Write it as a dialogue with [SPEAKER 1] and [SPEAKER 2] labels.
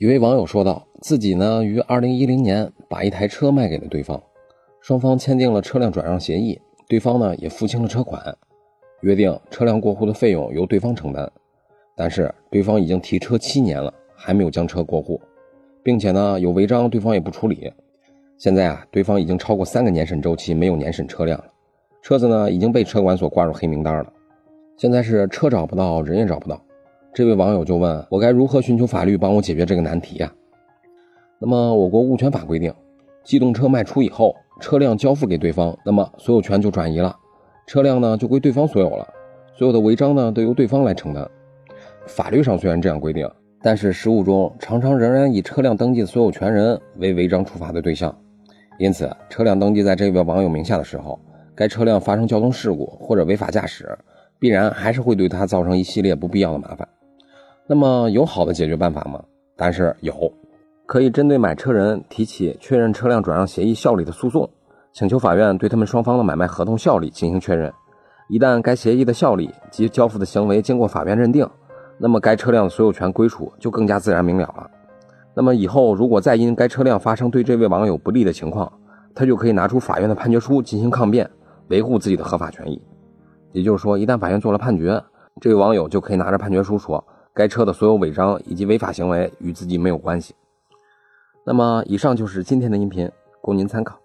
[SPEAKER 1] 一位网友说道：“自己呢，于二零一零年把一台车卖给了对方，双方签订了车辆转让协议，对方呢也付清了车款，约定车辆过户的费用由对方承担。但是对方已经提车七年了，还没有将车过户，并且呢有违章，对方也不处理。现在啊，对方已经超过三个年审周期没有年审车辆，车子呢已经被车管所挂入黑名单了。现在是车找不到，人也找不到。”这位网友就问我该如何寻求法律帮我解决这个难题呀？那么我国物权法规定，机动车卖出以后，车辆交付给对方，那么所有权就转移了，车辆呢就归对方所有了，所有的违章呢都由对方来承担。法律上虽然这样规定，但是实务中常常仍然以车辆登记的所有权人为违章处罚的对象。因此，车辆登记在这位网友名下的时候，该车辆发生交通事故或者违法驾驶，必然还是会对他造成一系列不必要的麻烦。那么有好的解决办法吗？答案是有，可以针对买车人提起确认车辆转让协议效力的诉讼，请求法院对他们双方的买卖合同效力进行确认。一旦该协议的效力及交付的行为经过法院认定，那么该车辆的所有权归属就更加自然明了了。那么以后如果再因该车辆发生对这位网友不利的情况，他就可以拿出法院的判决书进行抗辩，维护自己的合法权益。也就是说，一旦法院做了判决，这位网友就可以拿着判决书说。该车的所有违章以及违法行为与自己没有关系。那么，以上就是今天的音频，供您参考。